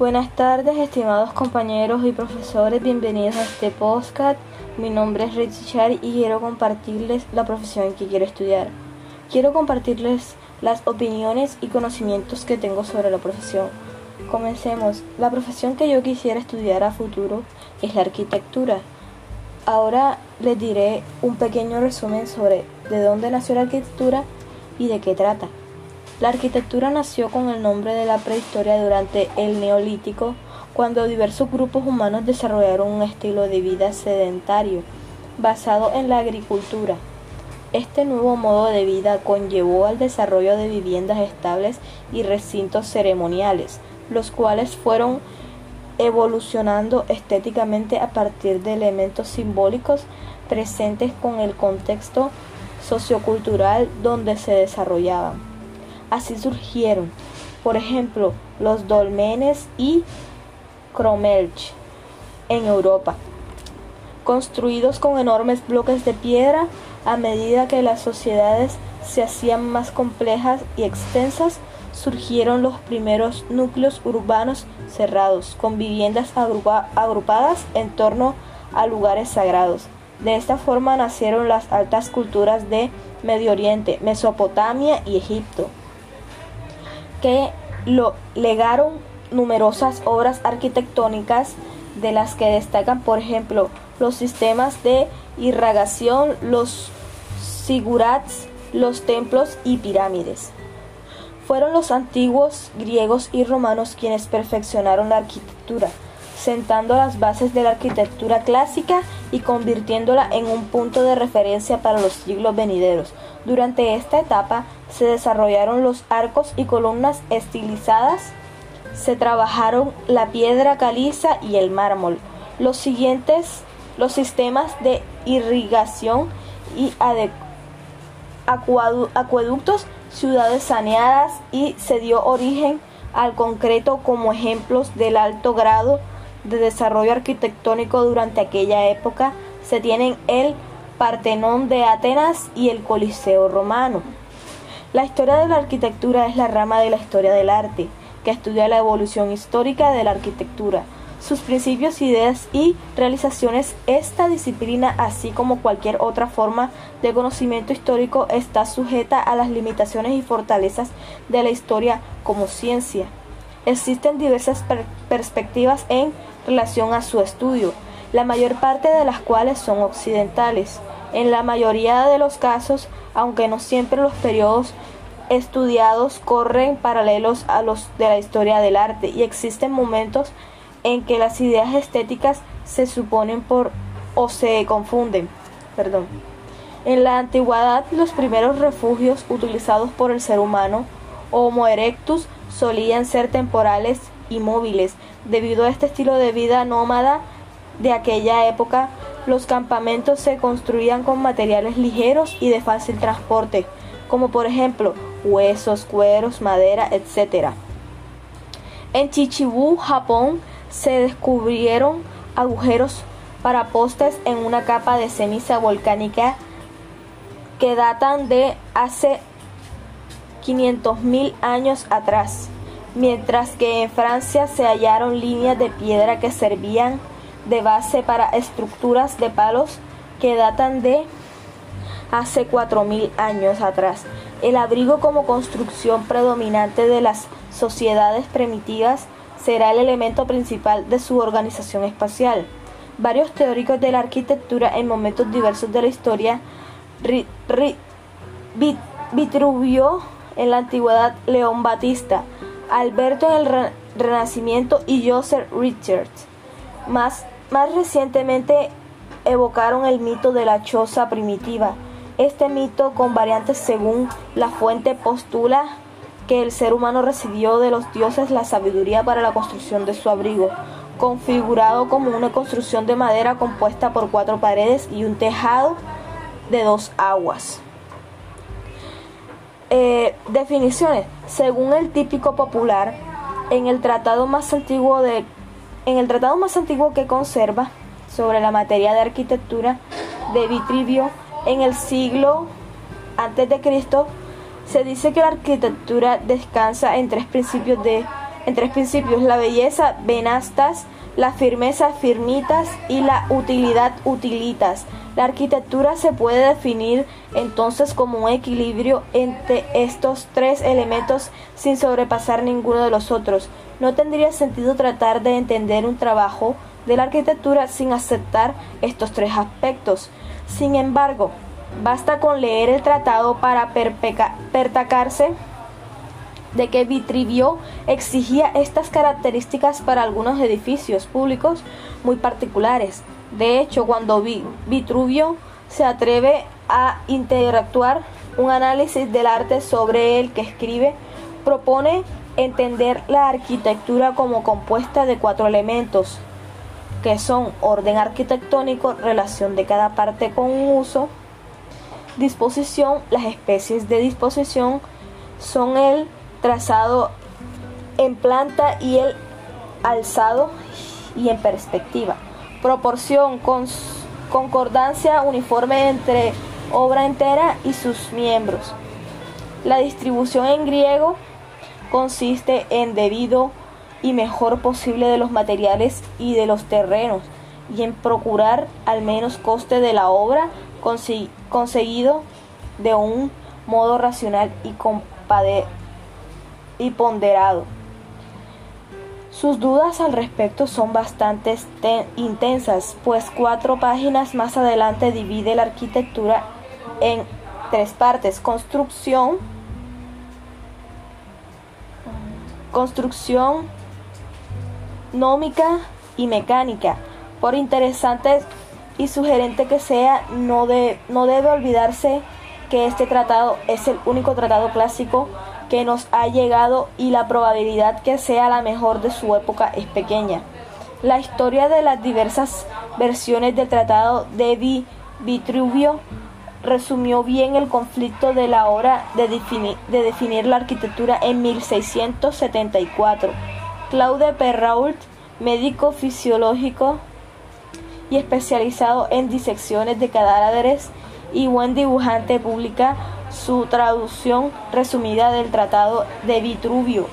Buenas tardes, estimados compañeros y profesores, bienvenidos a este podcast. Mi nombre es Richie Chari y quiero compartirles la profesión que quiero estudiar. Quiero compartirles las opiniones y conocimientos que tengo sobre la profesión. Comencemos. La profesión que yo quisiera estudiar a futuro es la arquitectura. Ahora les diré un pequeño resumen sobre de dónde nació la arquitectura y de qué trata. La arquitectura nació con el nombre de la prehistoria durante el Neolítico, cuando diversos grupos humanos desarrollaron un estilo de vida sedentario, basado en la agricultura. Este nuevo modo de vida conllevó al desarrollo de viviendas estables y recintos ceremoniales, los cuales fueron evolucionando estéticamente a partir de elementos simbólicos presentes con el contexto sociocultural donde se desarrollaban. Así surgieron, por ejemplo, los dolmenes y cromelch en Europa, construidos con enormes bloques de piedra a medida que las sociedades se hacían más complejas y extensas, surgieron los primeros núcleos urbanos cerrados, con viviendas agrupadas en torno a lugares sagrados. De esta forma nacieron las altas culturas de Medio Oriente, Mesopotamia y Egipto que lo legaron numerosas obras arquitectónicas de las que destacan, por ejemplo, los sistemas de irrigación, los sigurats, los templos y pirámides. Fueron los antiguos griegos y romanos quienes perfeccionaron la arquitectura, sentando las bases de la arquitectura clásica y convirtiéndola en un punto de referencia para los siglos venideros. Durante esta etapa se desarrollaron los arcos y columnas estilizadas, se trabajaron la piedra caliza y el mármol. Los siguientes, los sistemas de irrigación y acueductos, ciudades saneadas y se dio origen al concreto como ejemplos del alto grado de desarrollo arquitectónico durante aquella época se tienen el Partenón de Atenas y el Coliseo romano. La historia de la arquitectura es la rama de la historia del arte, que estudia la evolución histórica de la arquitectura, sus principios, ideas y realizaciones. Esta disciplina, así como cualquier otra forma de conocimiento histórico, está sujeta a las limitaciones y fortalezas de la historia como ciencia. Existen diversas perspectivas en relación a su estudio, la mayor parte de las cuales son occidentales. En la mayoría de los casos, aunque no siempre los periodos estudiados corren paralelos a los de la historia del arte y existen momentos en que las ideas estéticas se suponen por o se confunden. Perdón. En la antigüedad, los primeros refugios utilizados por el ser humano, Homo erectus, solían ser temporales y móviles. Debido a este estilo de vida nómada de aquella época, los campamentos se construían con materiales ligeros y de fácil transporte, como por ejemplo huesos, cueros, madera, etc. En Chichibu, Japón, se descubrieron agujeros para postes en una capa de ceniza volcánica que datan de hace 500.000 años atrás, mientras que en Francia se hallaron líneas de piedra que servían de base para estructuras de palos que datan de hace 4.000 años atrás. El abrigo como construcción predominante de las sociedades primitivas será el elemento principal de su organización espacial. Varios teóricos de la arquitectura en momentos diversos de la historia, Vitruvio en la antigüedad, León Batista, Alberto en el Renacimiento y Joseph Richards, más, más recientemente evocaron el mito de la choza primitiva. Este mito, con variantes según la fuente, postula que el ser humano recibió de los dioses la sabiduría para la construcción de su abrigo, configurado como una construcción de madera compuesta por cuatro paredes y un tejado de dos aguas. Eh, definiciones. Según el típico popular, en el tratado más antiguo de en el tratado más antiguo que conserva sobre la materia de arquitectura de Vitrivio en el siglo antes de Cristo se dice que la arquitectura descansa en tres principios de en tres principios, la belleza, venastas, la firmeza, firmitas y la utilidad, utilitas. La arquitectura se puede definir entonces como un equilibrio entre estos tres elementos sin sobrepasar ninguno de los otros. No tendría sentido tratar de entender un trabajo de la arquitectura sin aceptar estos tres aspectos. Sin embargo, basta con leer el tratado para pertacarse de que Vitruvio exigía estas características para algunos edificios públicos muy particulares. De hecho, cuando Vitruvio se atreve a interactuar un análisis del arte sobre el que escribe, propone entender la arquitectura como compuesta de cuatro elementos, que son orden arquitectónico, relación de cada parte con un uso, disposición, las especies de disposición son el trazado en planta y el alzado y en perspectiva. Proporción, concordancia uniforme entre obra entera y sus miembros. La distribución en griego consiste en debido y mejor posible de los materiales y de los terrenos y en procurar al menos coste de la obra conseguido de un modo racional y y ponderado. Sus dudas al respecto son bastante intensas, pues cuatro páginas más adelante divide la arquitectura en tres partes, construcción, construcción nómica y mecánica. Por interesante y sugerente que sea, no, de, no debe olvidarse que este tratado es el único tratado clásico que nos ha llegado y la probabilidad que sea la mejor de su época es pequeña. La historia de las diversas versiones del Tratado de Vitruvio resumió bien el conflicto de la hora de definir, de definir la arquitectura en 1674. Claude Perrault, médico fisiológico y especializado en disecciones de cadáveres y buen dibujante, publica su traducción resumida del Tratado de Vitruvio,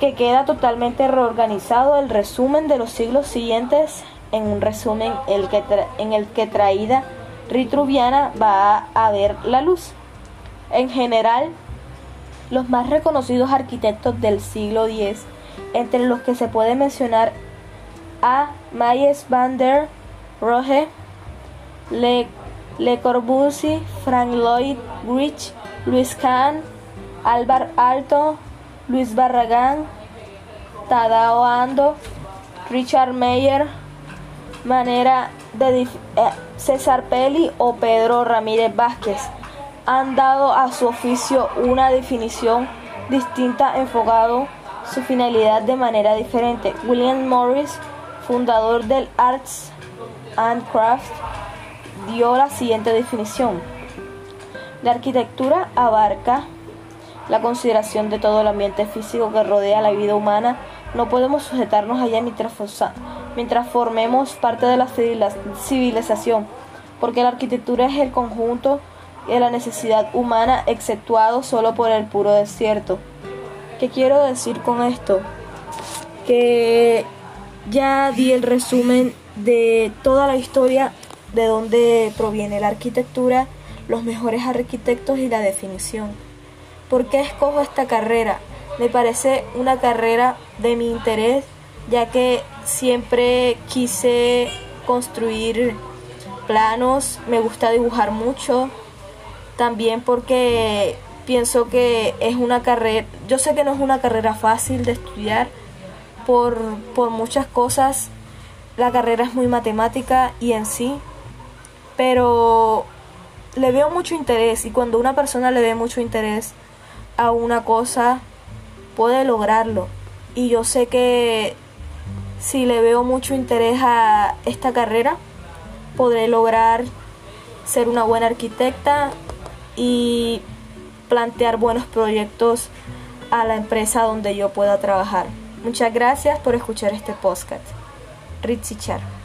que queda totalmente reorganizado el resumen de los siglos siguientes en un resumen el que en el que traída Vitruviana va a ver la luz. En general, los más reconocidos arquitectos del siglo X, entre los que se puede mencionar a Mies van der Rohe, Le le Corbusier, Frank Lloyd Wright, Luis Kahn, Álvaro Alto, Luis Barragán, Tadao Ando, Richard Meyer, Manera de eh, César Peli o Pedro Ramírez Vázquez han dado a su oficio una definición distinta enfocado su finalidad de manera diferente. William Morris, fundador del Arts and Crafts dio la siguiente definición. La arquitectura abarca la consideración de todo el ambiente físico que rodea la vida humana. No podemos sujetarnos allá mientras, mientras formemos parte de la civilización, porque la arquitectura es el conjunto de la necesidad humana, exceptuado solo por el puro desierto. ¿Qué quiero decir con esto? Que ya di el resumen de toda la historia de dónde proviene la arquitectura, los mejores arquitectos y la definición. ¿Por qué escojo esta carrera? Me parece una carrera de mi interés, ya que siempre quise construir planos, me gusta dibujar mucho, también porque pienso que es una carrera, yo sé que no es una carrera fácil de estudiar por, por muchas cosas, la carrera es muy matemática y en sí pero le veo mucho interés y cuando una persona le ve mucho interés a una cosa puede lograrlo y yo sé que si le veo mucho interés a esta carrera podré lograr ser una buena arquitecta y plantear buenos proyectos a la empresa donde yo pueda trabajar. Muchas gracias por escuchar este podcast. Ritzichar.